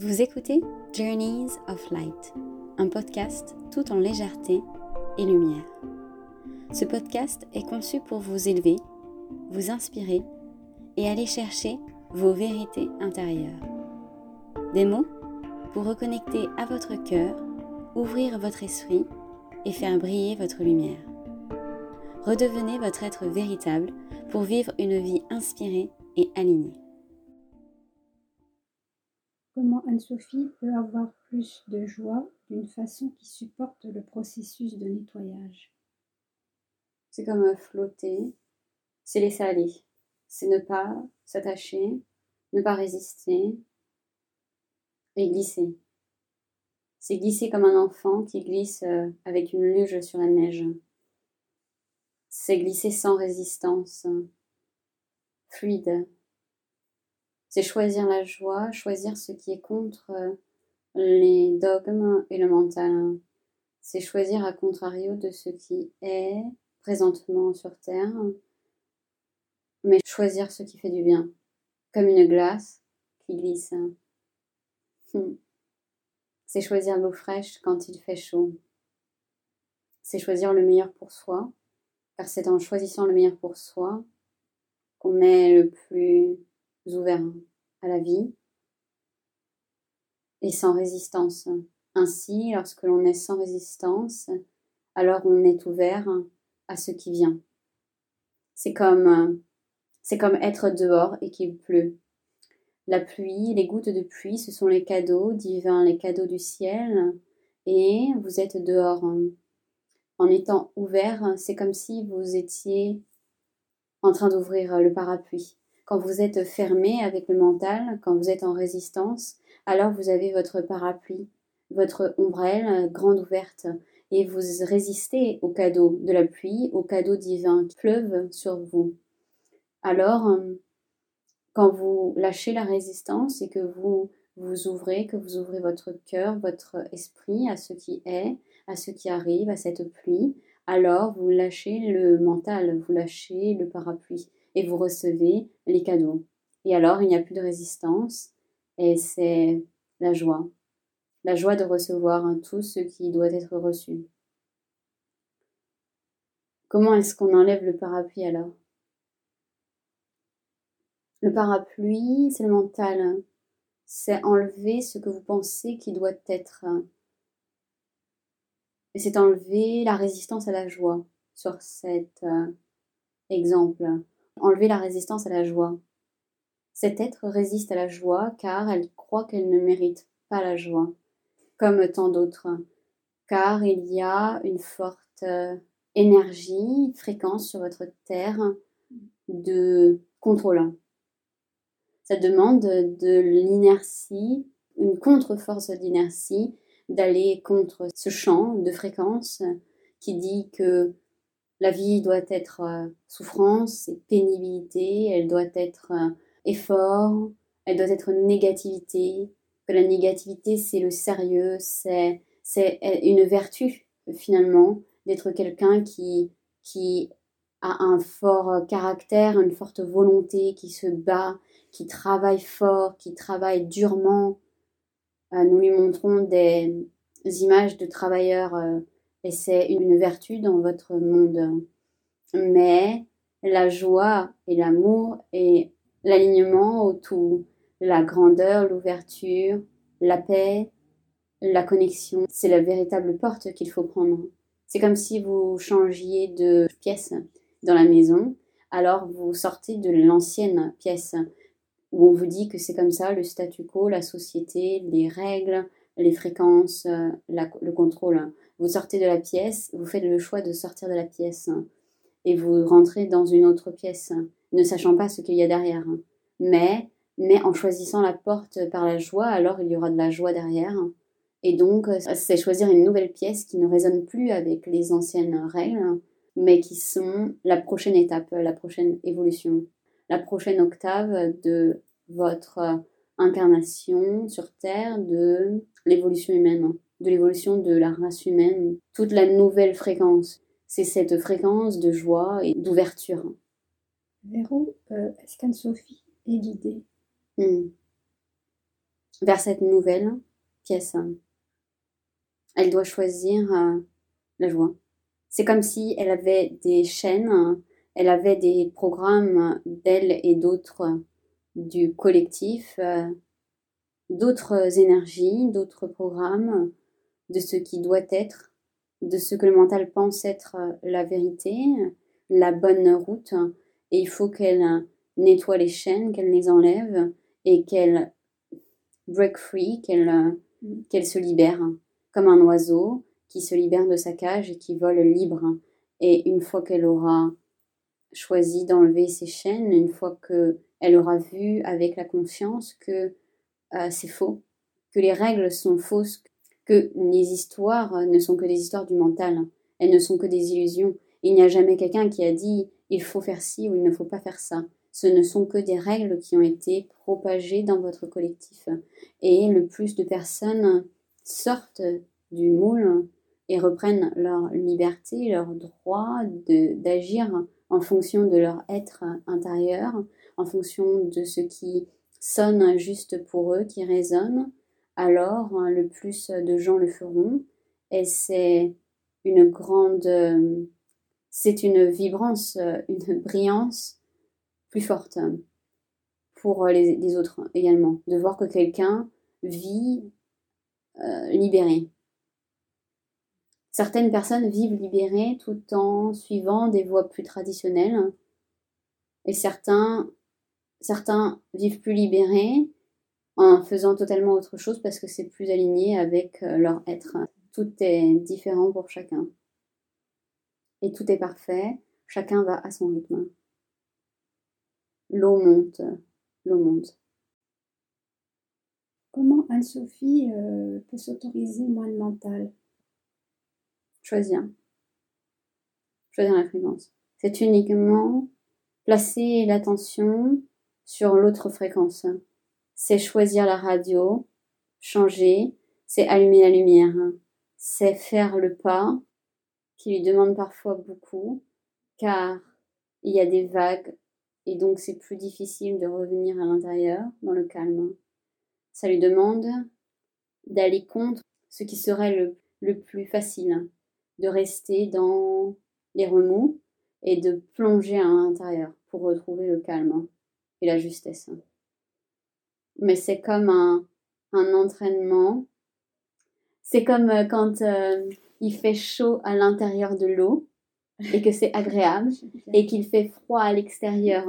Vous écoutez Journeys of Light, un podcast tout en légèreté et lumière. Ce podcast est conçu pour vous élever, vous inspirer et aller chercher vos vérités intérieures. Des mots pour reconnecter à votre cœur, ouvrir votre esprit et faire briller votre lumière. Redevenez votre être véritable pour vivre une vie inspirée et alignée. Comment Anne-Sophie peut avoir plus de joie d'une façon qui supporte le processus de nettoyage C'est comme flotter, c'est laisser aller, c'est ne pas s'attacher, ne pas résister et glisser. C'est glisser comme un enfant qui glisse euh, avec une luge sur la neige. C'est glisser sans résistance, fluide, c'est choisir la joie, choisir ce qui est contre euh, les dogmes et le mental. C'est choisir à contrario de ce qui est présentement sur Terre, mais choisir ce qui fait du bien, comme une glace qui glisse. Hmm. C'est choisir l'eau fraîche quand il fait chaud. C'est choisir le meilleur pour soi, car c'est en choisissant le meilleur pour soi qu'on est le plus ouvert à la vie et sans résistance. Ainsi, lorsque l'on est sans résistance, alors on est ouvert à ce qui vient. C'est comme, c'est comme être dehors et qu'il pleut. La pluie, les gouttes de pluie, ce sont les cadeaux divins, les cadeaux du ciel, et vous êtes dehors. En étant ouvert, c'est comme si vous étiez en train d'ouvrir le parapluie. Quand vous êtes fermé avec le mental, quand vous êtes en résistance, alors vous avez votre parapluie, votre ombrelle euh, grande ouverte, et vous résistez au cadeau de la pluie, au cadeau divin qui pleuve sur vous. Alors, euh, quand vous lâchez la résistance et que vous vous ouvrez, que vous ouvrez votre cœur, votre esprit à ce qui est, à ce qui arrive, à cette pluie, alors vous lâchez le mental, vous lâchez le parapluie et vous recevez les cadeaux. Et alors, il n'y a plus de résistance et c'est la joie. La joie de recevoir tout ce qui doit être reçu. Comment est-ce qu'on enlève le parapluie alors? Le parapluie, c'est le mental. C'est enlever ce que vous pensez qui doit être. Et c'est enlever la résistance à la joie sur cet euh, exemple enlever la résistance à la joie. Cet être résiste à la joie car elle croit qu'elle ne mérite pas la joie, comme tant d'autres, car il y a une forte euh, énergie, fréquence sur votre terre de contrôle. Ça demande de l'inertie, une contre-force d'inertie, d'aller contre ce champ de fréquence qui dit que la vie doit être euh, souffrance et pénibilité, elle doit être euh, effort, elle doit être négativité, que la négativité c'est le sérieux, c'est une vertu finalement d'être quelqu'un qui, qui a un fort caractère, une forte volonté, qui se bat, qui travaille fort, qui travaille durement. Euh, nous lui montrons des images de travailleurs et c'est une vertu dans votre monde. Mais la joie et l'amour et l'alignement au tout, la grandeur, l'ouverture, la paix, la connexion, c'est la véritable porte qu'il faut prendre. C'est comme si vous changiez de pièce dans la maison, alors vous sortez de l'ancienne pièce où on vous dit que c'est comme ça le statu quo, la société, les règles, les fréquences, le contrôle. Vous sortez de la pièce, vous faites le choix de sortir de la pièce et vous rentrez dans une autre pièce, ne sachant pas ce qu'il y a derrière. Mais, mais en choisissant la porte par la joie, alors il y aura de la joie derrière. Et donc, c'est choisir une nouvelle pièce qui ne résonne plus avec les anciennes règles, mais qui sont la prochaine étape, la prochaine évolution, la prochaine octave de votre incarnation sur Terre, de l'évolution humaine de l'évolution de la race humaine, toute la nouvelle fréquence. C'est cette fréquence de joie et d'ouverture. Vers où euh, est-ce qu'Anne-Sophie est guidée? Hmm. vers cette nouvelle pièce. Elle doit choisir euh, la joie. C'est comme si elle avait des chaînes, elle avait des programmes d'elle et d'autres du collectif, euh, d'autres énergies, d'autres programmes de ce qui doit être, de ce que le mental pense être la vérité, la bonne route. Et il faut qu'elle nettoie les chaînes, qu'elle les enlève et qu'elle break free, qu'elle qu'elle se libère, comme un oiseau qui se libère de sa cage et qui vole libre. Et une fois qu'elle aura choisi d'enlever ses chaînes, une fois qu'elle aura vu avec la conscience que euh, c'est faux, que les règles sont fausses, que les histoires ne sont que des histoires du mental, elles ne sont que des illusions. Il n'y a jamais quelqu'un qui a dit il faut faire ci ou il ne faut pas faire ça. Ce ne sont que des règles qui ont été propagées dans votre collectif. Et le plus de personnes sortent du moule et reprennent leur liberté, leur droit d'agir en fonction de leur être intérieur, en fonction de ce qui sonne juste pour eux, qui résonne, alors le plus de gens le feront. Et c'est une grande, c'est une vibrance, une brillance plus forte pour les, autres également, de voir que quelqu'un vit euh, libéré. Certaines personnes vivent libérées tout en suivant des voies plus traditionnelles et certains, certains vivent plus libérés en faisant totalement autre chose parce que c'est plus aligné avec euh, leur être. Tout est différent pour chacun. Et tout est parfait, chacun va à son rythme. L'eau monte, l'eau monte. Comment Anne-Sophie euh, peut s'autoriser moins de mental? Choisir. Choisir la fréquence. C'est uniquement placer l'attention sur l'autre fréquence. C'est choisir la radio, changer, c'est allumer la lumière. C'est faire le pas qui lui demande parfois beaucoup, car il y a des vagues et donc c'est plus difficile de revenir à l'intérieur dans le calme. Ça lui demande d'aller contre ce qui serait le, le plus facile, de rester dans les remous et de plonger à l'intérieur pour retrouver le calme et la justesse. Mais c'est comme un, un entraînement. C'est comme euh, quand euh, il fait chaud à l'intérieur de l'eau et que c'est agréable et qu'il fait froid à l'extérieur.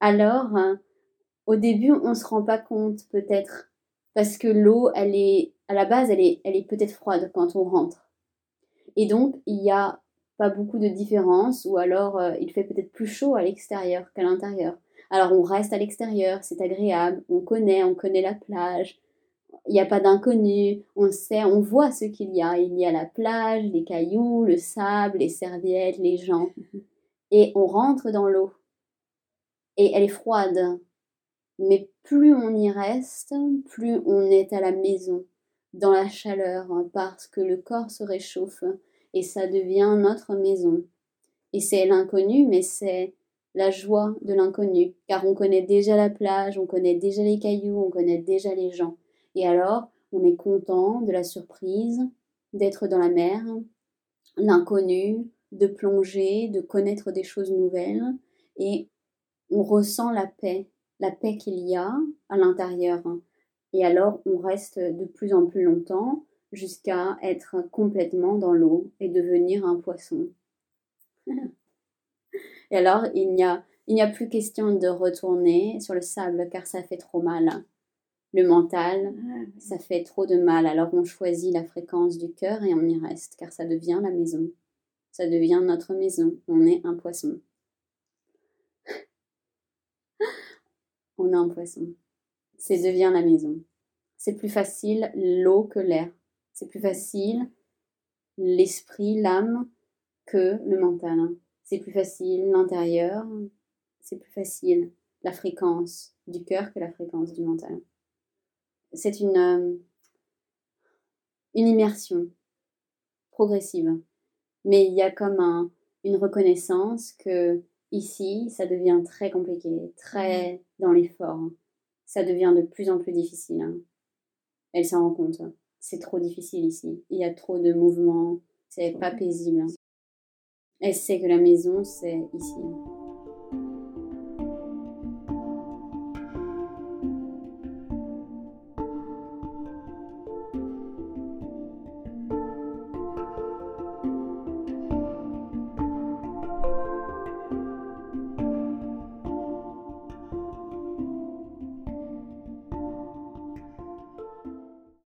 Alors, au début, on ne se rend pas compte peut-être parce que l'eau, elle est à la base, elle est, elle est peut-être froide quand on rentre. Et donc, il n'y a pas beaucoup de différence, ou alors euh, il fait peut-être plus chaud à l'extérieur qu'à l'intérieur. Alors on reste à l'extérieur, c'est agréable, on connaît, on connaît la plage, il n'y a pas d'inconnu, on sait, on voit ce qu'il y a. Il y a la plage, les cailloux, le sable, les serviettes, les gens. Et on rentre dans l'eau. Et elle est froide. Mais plus on y reste, plus on est à la maison dans la chaleur parce que le corps se réchauffe et ça devient notre maison. Et c'est l'inconnu, mais c'est la joie de l'inconnu, car on connaît déjà la plage, on connaît déjà les cailloux, on connaît déjà les gens. Et alors, on est content de la surprise, d'être dans la mer, l'inconnu, de plonger, de connaître des choses nouvelles, et on ressent la paix, la paix qu'il y a à l'intérieur. Et alors, on reste de plus en plus longtemps jusqu'à être complètement dans l'eau et devenir un poisson. et alors, il n'y a, il n'y a plus question de retourner sur le sable car ça fait trop mal. Le mental, ah, ça fait trop de mal. Alors, on choisit la fréquence du cœur et on y reste car ça devient la maison. Ça devient notre maison. On est un poisson. on est un poisson c'est devient la maison. C'est plus facile l'eau que l'air. C'est plus facile l'esprit, l'âme que le mental. C'est plus facile l'intérieur. C'est plus facile la fréquence du cœur que la fréquence du mental. C'est une, euh, une immersion progressive. Mais il y a comme une reconnaissance que ici, ça devient très compliqué, très dans l'effort ça devient de plus en plus difficile. Hein. Elle s'en rend compte. C'est trop difficile ici. Il y a trop de mouvements. C'est pas paisible. Elle sait que la maison, c'est ici.